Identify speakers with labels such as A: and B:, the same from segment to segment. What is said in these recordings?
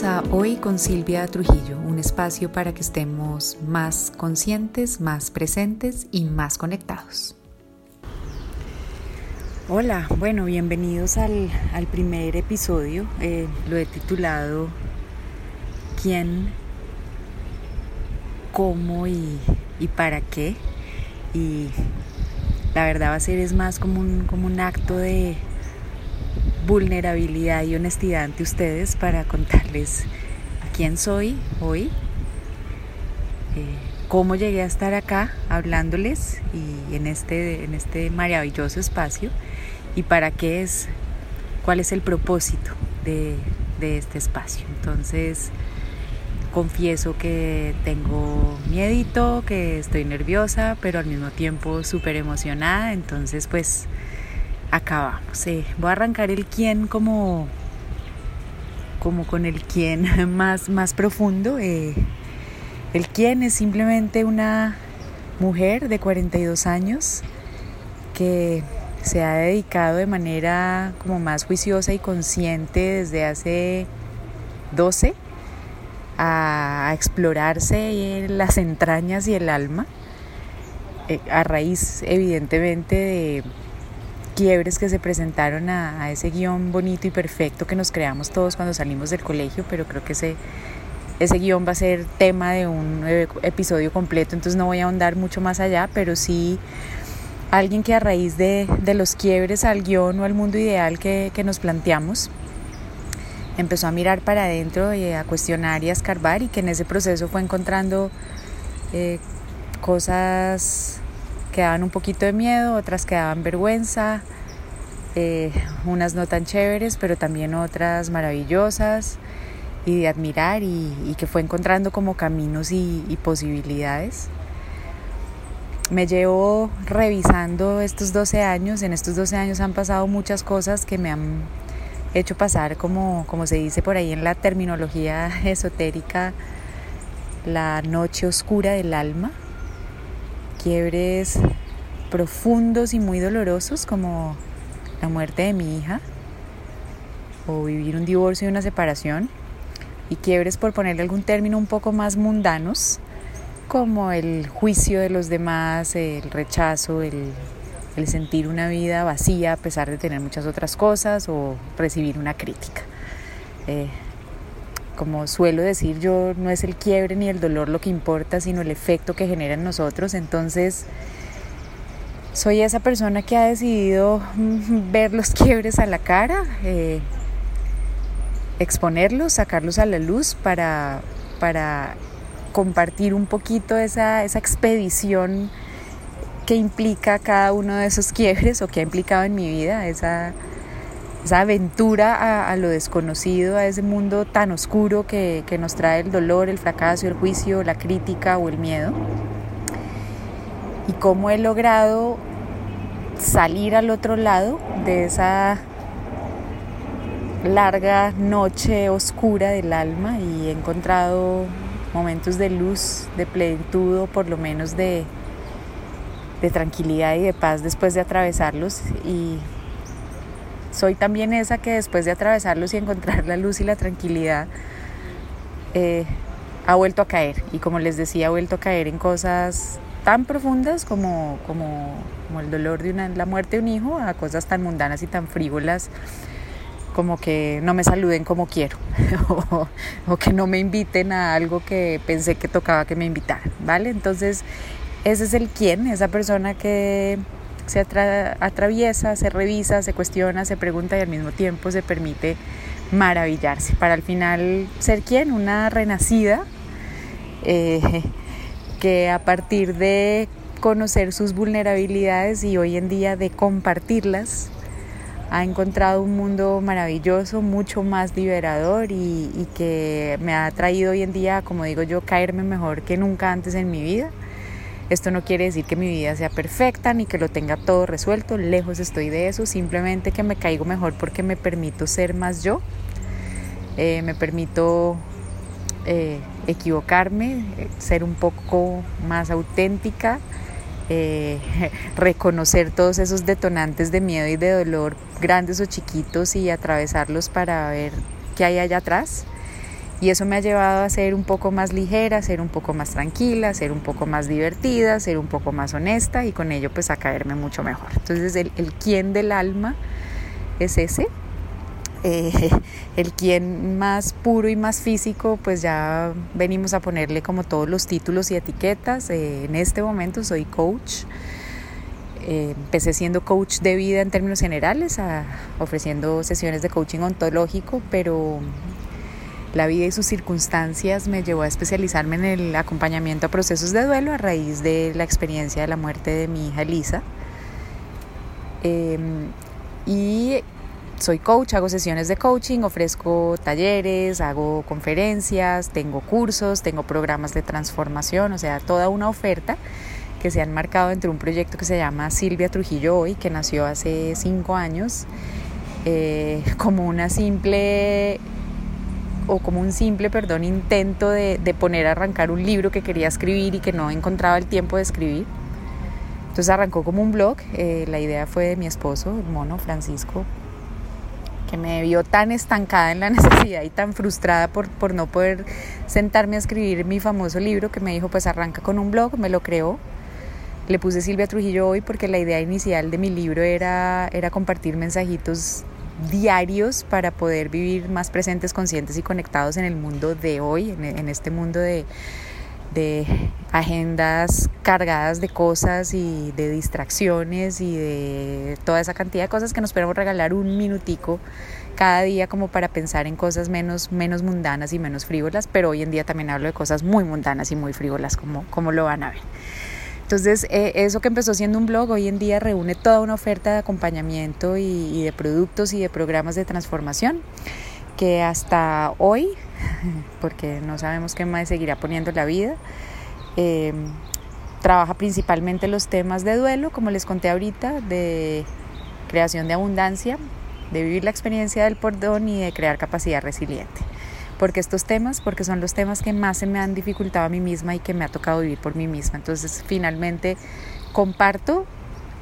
A: A Hoy con Silvia Trujillo, un espacio para que estemos más conscientes, más presentes y más conectados. Hola, bueno, bienvenidos al, primer episodio. Eh, lo he titulado ¿Quién, cómo y, para qué? Y la verdad va a ser es más como un, como un acto de vulnerabilidad y honestidad ante ustedes para contarles quién soy hoy, eh, cómo llegué a estar acá hablándoles y en este, en este maravilloso espacio y para qué es, cuál es el propósito de, de este espacio. Entonces, confieso que tengo miedito, que estoy nerviosa, pero al mismo tiempo súper emocionada. Entonces, pues acabamos. Eh, voy a arrancar el quién como, como con el quién más, más profundo. Eh, el quién es simplemente una mujer de 42 años que se ha dedicado de manera como más juiciosa y consciente desde hace 12 a, explorarse las entrañas y el alma, eh, a raíz evidentemente de quiebres que se presentaron a, ese guion bonito y perfecto que nos creamos todos cuando salimos del colegio, pero creo que ese, ese guion va a ser tema de un episodio completo, entonces no voy a ahondar mucho más allá, pero sí alguien que a raíz de, de los quiebres al guion o al mundo ideal que, que, nos planteamos, empezó a mirar para adentro y a cuestionar y a escarbar y que en ese proceso fue encontrando eh, cosas que daban un poquito de miedo, otras que daban vergüenza, eh, unas no tan chéveres, pero también otras maravillosas y de admirar y, que fue encontrando como caminos y, y, posibilidades. Me llevo revisando estos 12 años, en estos 12 años han pasado muchas cosas que me han hecho pasar como, como se dice por ahí en la terminología esotérica, la noche oscura del alma quiebres profundos y muy dolorosos como la muerte de mi hija o vivir un divorcio y una separación y quiebres por ponerle algún término un poco más mundanos como el juicio de los demás, el rechazo, el, sentir una vida vacía a pesar de tener muchas otras cosas o recibir una crítica. Eh, como suelo decir yo, no es el quiebre ni el dolor lo que importa, sino el efecto que genera en nosotros. Entonces, soy esa persona que ha decidido ver los quiebres a la cara, eh, exponerlos, sacarlos a la luz para, para compartir un poquito esa, esa expedición que implica cada uno de esos quiebres o que ha implicado en mi vida, esa esa aventura a, lo desconocido, a ese mundo tan oscuro que, nos trae el dolor, el fracaso, el juicio, la crítica o el miedo. Y cómo he logrado salir al otro lado de esa larga noche oscura del alma y he encontrado momentos de luz, de plenitud o por lo menos de, de tranquilidad y de paz después de atravesarlos y soy también esa que después de atravesarlos y encontrar la luz y la tranquilidad, eh, ha vuelto a caer. Y como les decía, ha vuelto a caer en cosas tan profundas como, como, el dolor de una, la muerte de un hijo, a cosas tan mundanas y tan frívolas como que no me saluden como quiero o, o, que no me inviten a algo que pensé que tocaba que me invitaran, ¿vale? Entonces, ese es el quién, esa persona que se atraviesa, se revisa, se cuestiona, se pregunta y al mismo tiempo se permite maravillarse. Para al final ser quien, una renacida eh, que a partir de conocer sus vulnerabilidades y hoy en día de compartirlas, ha encontrado un mundo maravilloso, mucho más liberador y, y que me ha traído hoy en día, como digo yo, caerme mejor que nunca antes en mi vida esto no quiere decir que mi vida sea perfecta ni que lo tenga todo resuelto, lejos estoy de eso, simplemente que me caigo mejor porque me permito ser más yo, eh, me permito eh, equivocarme, ser un poco más auténtica, eh, reconocer todos esos detonantes de miedo y de dolor, grandes o chiquitos, y atravesarlos para ver qué hay allá atrás Y eso me ha llevado a ser un poco más ligera, ser un poco más tranquila, ser un poco más divertida, ser un poco más honesta y con ello pues a caerme mucho mejor. Entonces el, el quién del alma es ese. Eh, el quién más puro y más físico, pues ya venimos a ponerle como todos los títulos y etiquetas. Eh, en este momento soy coach. Eh, empecé siendo coach de vida en términos generales, ofreciendo sesiones de coaching ontológico, pero la vida y sus circunstancias me llevó a especializarme en el acompañamiento a procesos de duelo a raíz de la experiencia de la muerte de mi hija Elisa. Em, y soy coach, hago sesiones de coaching, ofrezco talleres, hago conferencias, tengo cursos, tengo programas de transformación, o sea, toda una oferta que se han marcado entre un proyecto que se llama Silvia Trujillo Hoy, que nació hace cinco años, eh, como una simple o como un simple, perdón, intento de, poner a arrancar un libro que quería escribir y que no encontraba el tiempo de escribir. Entonces arrancó como un blog, eh, la idea fue de mi esposo, el mono Francisco, que me vio tan estancada en la necesidad y tan frustrada por, por no poder sentarme a escribir mi famoso libro que me dijo pues arranca con un blog, me lo creó. Le puse Silvia Trujillo hoy porque la idea inicial de mi libro era, era compartir mensajitos diarios para poder vivir más presentes, conscientes y conectados en el mundo de hoy, en, este mundo de, agendas cargadas de cosas y de distracciones y de toda esa cantidad de cosas que nos podemos regalar un minutico cada día como para pensar en cosas menos, menos mundanas y menos frívolas, pero hoy en día también hablo de cosas muy mundanas y muy frívolas como, como lo van a ver. Entonces, eh, eso que empezó siendo un blog hoy en día reúne toda una oferta de acompañamiento y, de productos y de programas de transformación que hasta hoy, porque no sabemos qué más seguirá poniendo la vida, em, trabaja principalmente los temas de duelo, como les conté ahorita, de creación de abundancia, de vivir la experiencia del perdón y de crear capacidad resiliente porque estos temas, porque son los temas que más se me han dificultado a mí misma y que me ha tocado vivir por mí misma. Entonces, finalmente, comparto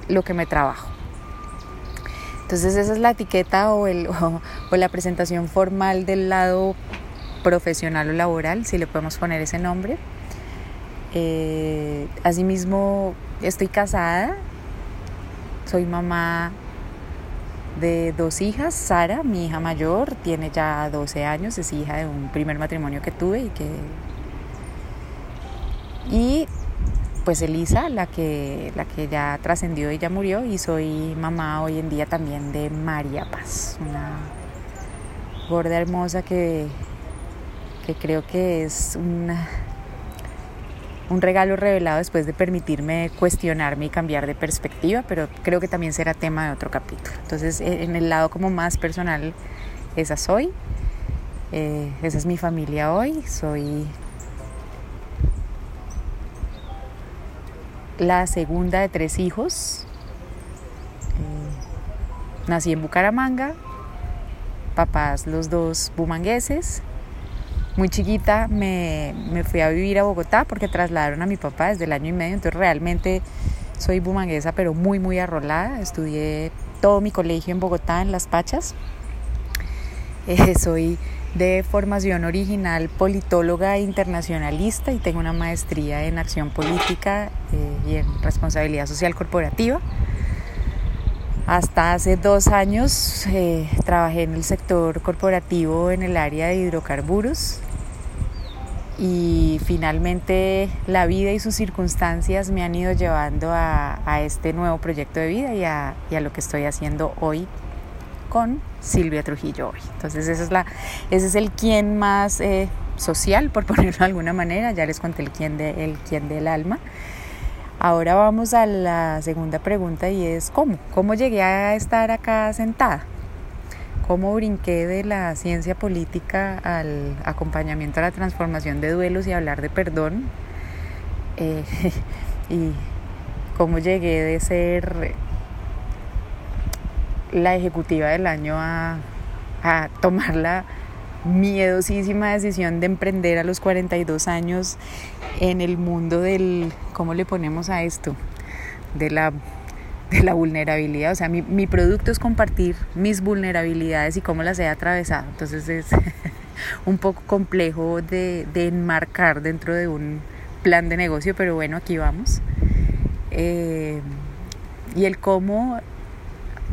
A: lo que me trabajo. Entonces, esa es la etiqueta o, el, o, la presentación formal del lado profesional o laboral, si le podemos poner ese nombre. Eh, asimismo, estoy casada, soy mamá de dos hijas. Sara, mi hija mayor, tiene ya 12 años, es hija de un primer matrimonio que tuve y que... Y pues Elisa, la que, la que ya trascendió y ya murió, y soy mamá hoy en día también de María Paz, una gorda hermosa que, que creo que es una un regalo revelado después de permitirme cuestionarme y cambiar de perspectiva, pero creo que también será tema de otro capítulo. Entonces, e, en el lado como más personal, esa soy, eh, esa es mi familia hoy, soy la segunda de tres hijos, eh, nací en Bucaramanga, papás los dos bumangueses, muy chiquita me, fui a vivir a Bogotá porque trasladaron a mi papá desde el año y medio, entonces realmente soy bumanguesa pero muy muy arrolada, estudié todo mi colegio en Bogotá en Las Pachas, eh, soy de formación original politóloga internacionalista y tengo una maestría en acción política eh, y en responsabilidad social corporativa. Hasta hace dos años eh, trabajé en el sector corporativo en el área de hidrocarburos y finalmente la vida y sus circunstancias me han ido llevando a, este nuevo proyecto de vida y a, lo que estoy haciendo hoy con Silvia Trujillo hoy. Entonces esa es la, ese es el quién más eh, social, por ponerlo de alguna manera, ya les conté el quién, de, el quién del alma. Ahora vamos a la segunda pregunta y es ¿cómo? ¿Cómo llegué a estar acá sentada? ¿Cómo brinqué de la ciencia política al acompañamiento a la transformación de duelos y hablar de perdón? Eh, y cómo llegué de ser la ejecutiva del año a, a tomar la miedosísima decisión de emprender a los 42 años en el mundo del, ¿cómo le ponemos a esto? De la, de la vulnerabilidad. O sea, mi, mi producto es compartir mis vulnerabilidades y cómo las he atravesado. Entonces es un poco complejo de, enmarcar dentro de un plan de negocio, pero bueno, aquí vamos. Eh, y el cómo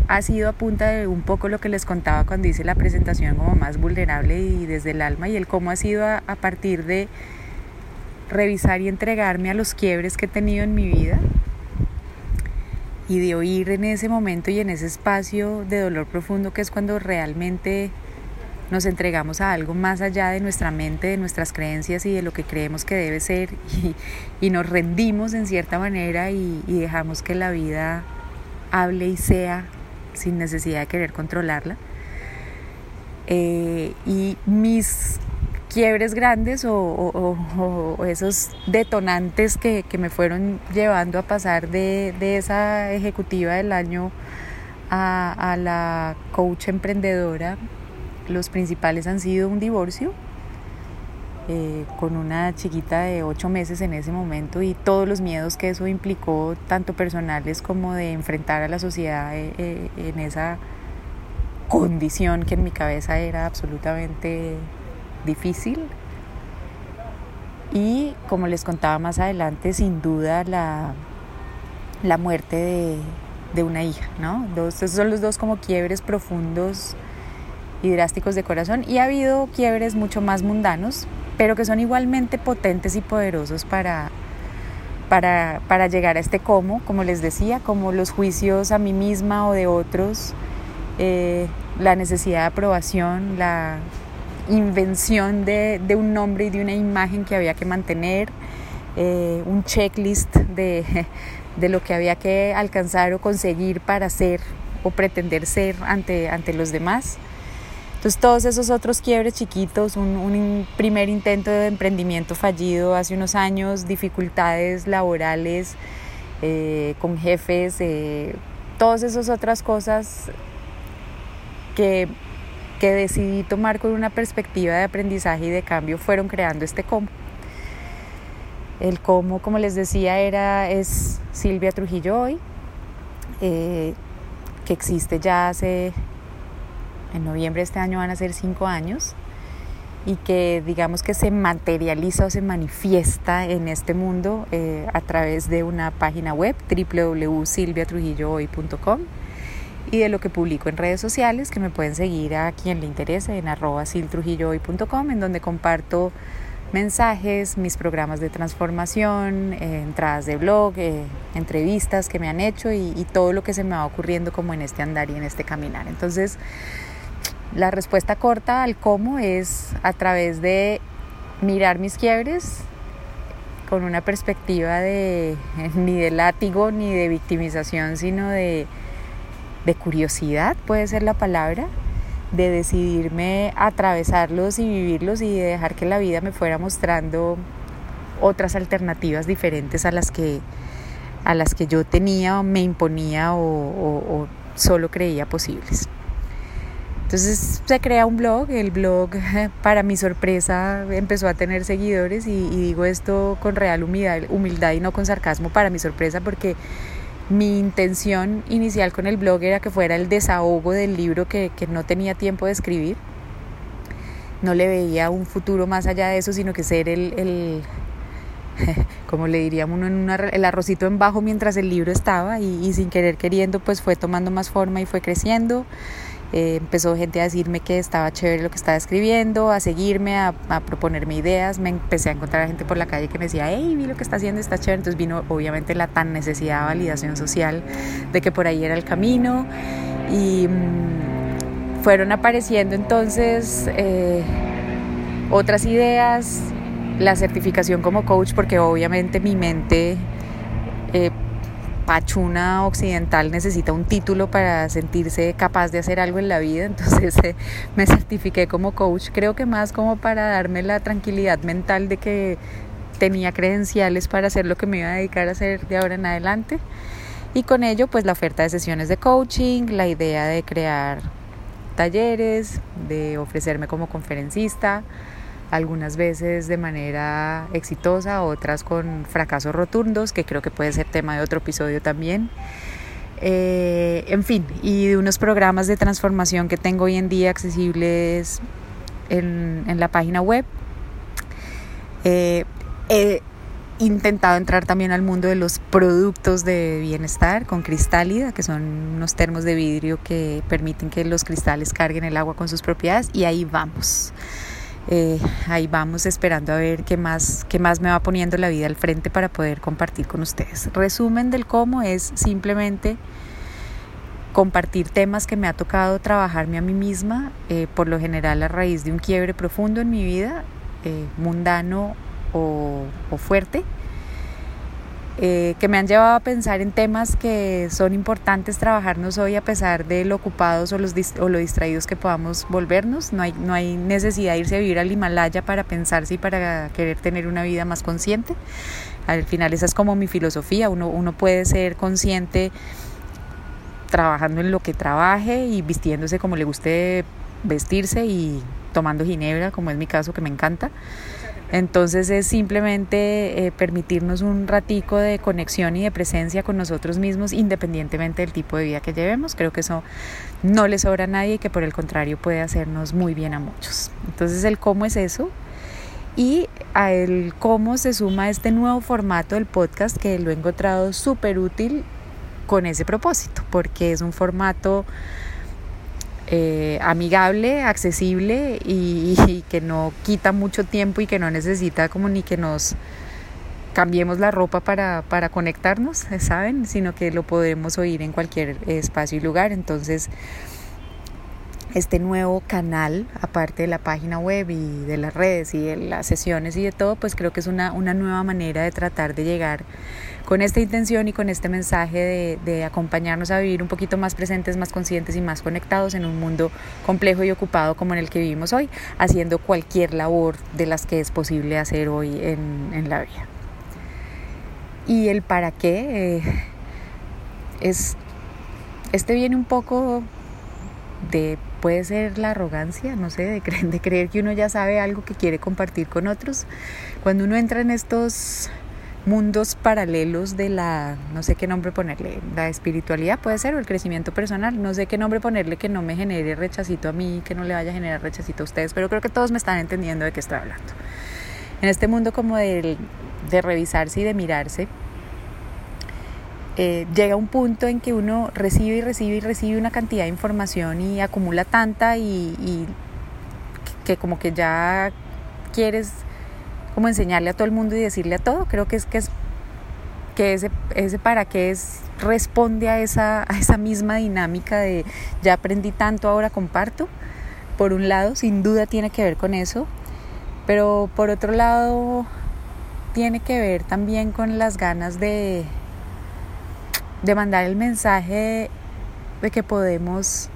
A: ha sido a punta de un poco lo que les contaba cuando hice la presentación como más vulnerable y desde el alma y el cómo ha sido a, partir de revisar y entregarme a los quiebres que he tenido en mi vida y de oír en ese momento y en ese espacio de dolor profundo que es cuando realmente nos entregamos a algo más allá de nuestra mente, de nuestras creencias y de lo que creemos que debe ser y, nos rendimos en cierta manera y dejamos que la vida hable y sea sin necesidad de querer controlarla. Eh, y mis quiebres grandes o, esos detonantes que, me fueron llevando a pasar de, esa ejecutiva del año a, la coach emprendedora, los principales han sido un divorcio eh, con una chiquita de ocho meses en ese momento y todos los miedos que eso implicó, tanto personales como de enfrentar a la sociedad eh, eh, en esa condición que en mi cabeza era absolutamente difícil. Y como les contaba más adelante, sin duda la, la muerte de, de una hija, ¿no? Esos son los dos como quiebres profundos y drásticos de corazón. Y ha habido quiebres mucho más mundanos, pero que son igualmente potentes y poderosos para, para, llegar a este cómo, como les decía, como los juicios a mí misma o de otros, eh, la necesidad de aprobación, la invención de, un nombre y de una imagen que había que mantener, eh, un checklist de, de, lo que había que alcanzar o conseguir para ser o pretender ser ante, ante los demás. Entonces todos esos otros quiebres chiquitos, un, primer intento de emprendimiento fallido hace unos años, dificultades laborales eh, con jefes, eh, todas esas otras cosas que, que decidí tomar con una perspectiva de aprendizaje y de cambio fueron creando este cómo. El cómo, como les decía, era, es Silvia Trujillo hoy, eh, que existe ya hace en noviembre de este año van a ser cinco años y que digamos que se materializa o se manifiesta en este mundo eh, a través de una página web www.silviatrujillohoy.com y de lo que publico en redes sociales que me pueden seguir a quien le interese en arroba siltrujillohoy.com en donde comparto mensajes, mis programas de transformación, eh, entradas de blog, eh, entrevistas que me han hecho y, y todo lo que se me va ocurriendo como en este andar y en este caminar. Entonces, la respuesta corta al cómo es a través de mirar mis quiebres con una perspectiva de ni de látigo ni de victimización, sino de, de curiosidad, puede ser la palabra, de decidirme atravesarlos y vivirlos y de dejar que la vida me fuera mostrando otras alternativas diferentes a las que, a las que yo tenía o me imponía o solo creía posibles. Entonces se crea un blog, el blog para mi sorpresa empezó a tener seguidores y, digo esto con real humildad, humildad y no con sarcasmo para mi sorpresa porque mi intención inicial con el blog era que fuera el desahogo del libro que, no tenía tiempo de escribir. No le veía un futuro más allá de eso, sino que ser el, el como le diríamos uno, en el arrocito en bajo mientras el libro estaba y, y sin querer queriendo pues fue tomando más forma y fue creciendo. Eh, empezó gente a decirme que estaba chévere lo que estaba escribiendo, a seguirme, a, proponerme ideas. Me empecé a encontrar gente por la calle que me decía, hey, vi lo que está haciendo, está chévere. Entonces vino obviamente la tan necesidad de validación social de que por ahí era el camino. Y mm, fueron apareciendo entonces eh, otras ideas, la certificación como coach, porque obviamente mi mente... Eh, pachuna occidental necesita un título para sentirse capaz de hacer algo en la vida, entonces eh, me certifiqué como coach, creo que más como para darme la tranquilidad mental de que tenía credenciales para hacer lo que me iba a dedicar a hacer de ahora en adelante. Y con ello, pues la oferta de sesiones de coaching, la idea de crear talleres, de ofrecerme como conferencista, algunas veces de manera exitosa, otras con fracasos rotundos, que creo que puede ser tema de otro episodio también. Eh, en fin, y de unos programas de transformación que tengo hoy en día accesibles en, la página web. Eh, he intentado entrar también al mundo de los productos de bienestar con Cristálida, que son unos termos de vidrio que permiten que los cristales carguen el agua con sus propiedades y ahí vamos. Eh, ahí vamos esperando a ver qué más, qué más me va poniendo la vida al frente para poder compartir con ustedes. Resumen del cómo es simplemente compartir temas que me ha tocado trabajarme a mí misma, eh, por lo general a raíz de un quiebre profundo en mi vida, eh, mundano o, fuerte, eh, que me han llevado a pensar en temas que son importantes trabajarnos hoy a pesar de lo ocupados o, los o lo distraídos que podamos volvernos. No hay, no hay necesidad de irse a vivir al Himalaya para pensarse y para querer tener una vida más consciente. Al final esa es como mi filosofía, uno, uno puede ser consciente trabajando en lo que trabaje y vistiéndose como le guste vestirse y tomando ginebra, como es mi caso que me encanta. Entonces es simplemente eh, permitirnos un ratico de conexión y de presencia con nosotros mismos independientemente del tipo de vida que llevemos. Creo que eso no le sobra a nadie y que por el contrario puede hacernos muy bien a muchos. Entonces el cómo es eso y a el cómo se suma este nuevo formato del podcast que lo he encontrado súper útil con ese propósito, porque es un formato eh, amigable, accesible y, que no quita mucho tiempo y que no necesita como ni que nos cambiemos la ropa para, para conectarnos, ¿saben? Sino que lo podemos oír en cualquier espacio y lugar. Entonces, este nuevo canal, aparte de la página web y de las redes y de las sesiones y de todo, pues creo que es una, una nueva manera de tratar de llegar con esta intención y con este mensaje de, de, acompañarnos a vivir un poquito más presentes, más conscientes y más conectados en un mundo complejo y ocupado como en el que vivimos hoy, haciendo cualquier labor de las que es posible hacer hoy en, en la vida. Y el para qué eh, es, este viene un poco de puede ser la arrogancia, no sé, de creer, de creer que uno ya sabe algo que quiere compartir con otros. Cuando uno entra en estos mundos paralelos de la, no sé qué nombre ponerle, la espiritualidad puede ser o el crecimiento personal, no sé qué nombre ponerle que no me genere rechacito a mí, que no le vaya a generar rechacito a ustedes, pero creo que todos me están entendiendo de qué estoy hablando. En este mundo como de, de revisarse y de mirarse, eh, llega un punto en que uno recibe y recibe y recibe una cantidad de información y acumula tanta y, que como que ya quieres como enseñarle a todo el mundo y decirle a todo. Creo que es que es que ese, ese para qué es responde a esa, a esa misma dinámica de ya aprendí tanto, ahora comparto. Por un lado, sin duda tiene que ver con eso, pero por otro lado tiene que ver también con las ganas de, de mandar el mensaje de que podemos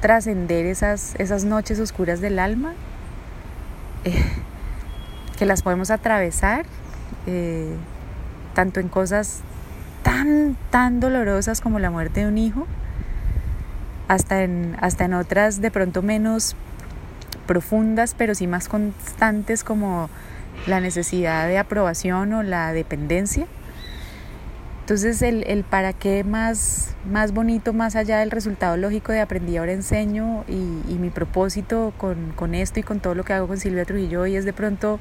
A: trascender esas, esas noches oscuras del alma, eh, que las podemos atravesar, eh, tanto en cosas tan, tan dolorosas como la muerte de un hijo, hasta en, hasta en otras de pronto menos profundas, pero sí más constantes como la necesidad de aprobación o la dependencia. Entonces el, el, para qué más, más bonito, más allá del resultado lógico de aprendí, ahora enseño y, y mi propósito con, con, esto y con todo lo que hago con Silvia Trujillo hoy es de pronto,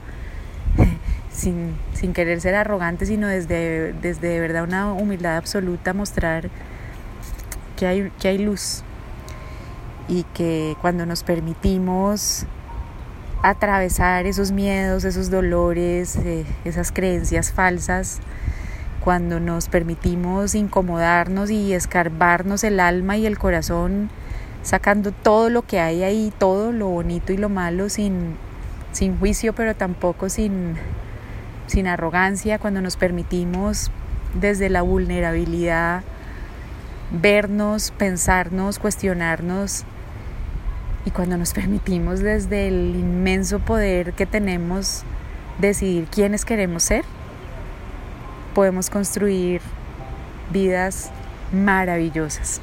A: sin, sin querer ser arrogante, sino desde, desde de verdad una humildad absoluta, mostrar que hay, que hay luz y que cuando nos permitimos atravesar esos miedos, esos dolores, eh, esas creencias falsas, cuando nos permitimos incomodarnos y escarbarnos el alma y el corazón, sacando todo lo que hay ahí, todo lo bonito y lo malo, sin, sin juicio, pero tampoco sin, sin arrogancia, cuando nos permitimos desde la vulnerabilidad vernos, pensarnos, cuestionarnos y cuando nos permitimos desde el inmenso poder que tenemos decidir quiénes queremos ser podemos construir vidas maravillosas.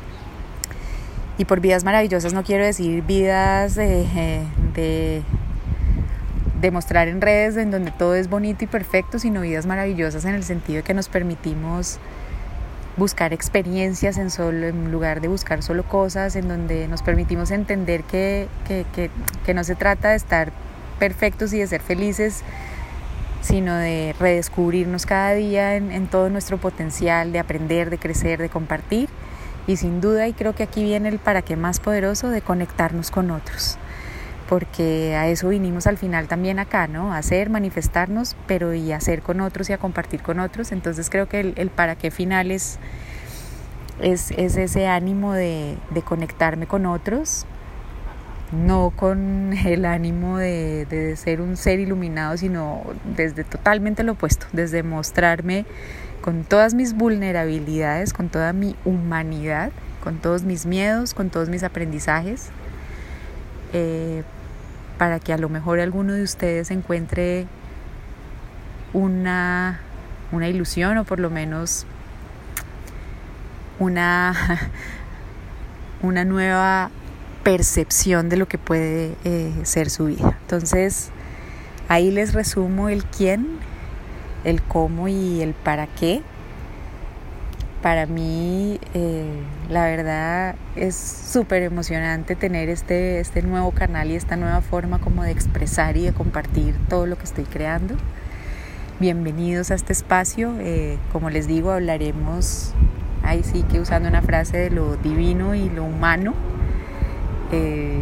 A: Y por vidas maravillosas no quiero decir vidas de, de, mostrar en redes en donde todo es bonito y perfecto, sino vidas maravillosas en el sentido de que nos permitimos buscar experiencias en, solo, lugar de buscar solo cosas, en donde nos permitimos entender que, que, que, que no se trata de estar perfectos y de ser felices, sino de redescubrirnos cada día en, todo nuestro potencial, de aprender, de crecer, de compartir. Y sin duda, y creo que aquí viene el para qué más poderoso, de conectarnos con otros. Porque a eso vinimos al final también acá, ¿no? A hacer, manifestarnos, pero y hacer con otros y a compartir con otros. Entonces creo que el, para qué final es, es, es ese ánimo de conectarme con otros, no con el ánimo de, de, ser un ser iluminado, sino desde totalmente lo opuesto, desde mostrarme con todas mis vulnerabilidades, con toda mi humanidad, con todos mis miedos, con todos mis aprendizajes, eh, para que a lo mejor alguno de ustedes encuentre una, una ilusión o por lo menos una, una nueva percepción de lo que puede eh, ser su vida. Entonces, ahí les resumo el quién, el cómo y el para qué. Para mí, eh, la verdad, es súper emocionante tener este, este nuevo canal y esta nueva forma como de expresar y de compartir todo lo que estoy creando. Bienvenidos a este espacio. Eh, como les digo, hablaremos, ahí sí que usando una frase de lo divino y lo humano, eh,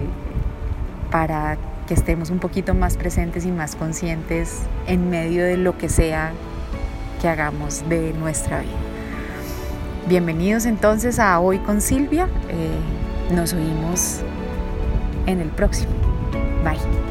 A: para que estemos un poquito más presentes y más conscientes en medio de lo que sea que hagamos de nuestra vida. Bienvenidos entonces a Hoy con Silvia. Eh, nos oímos en el próximo. Bye.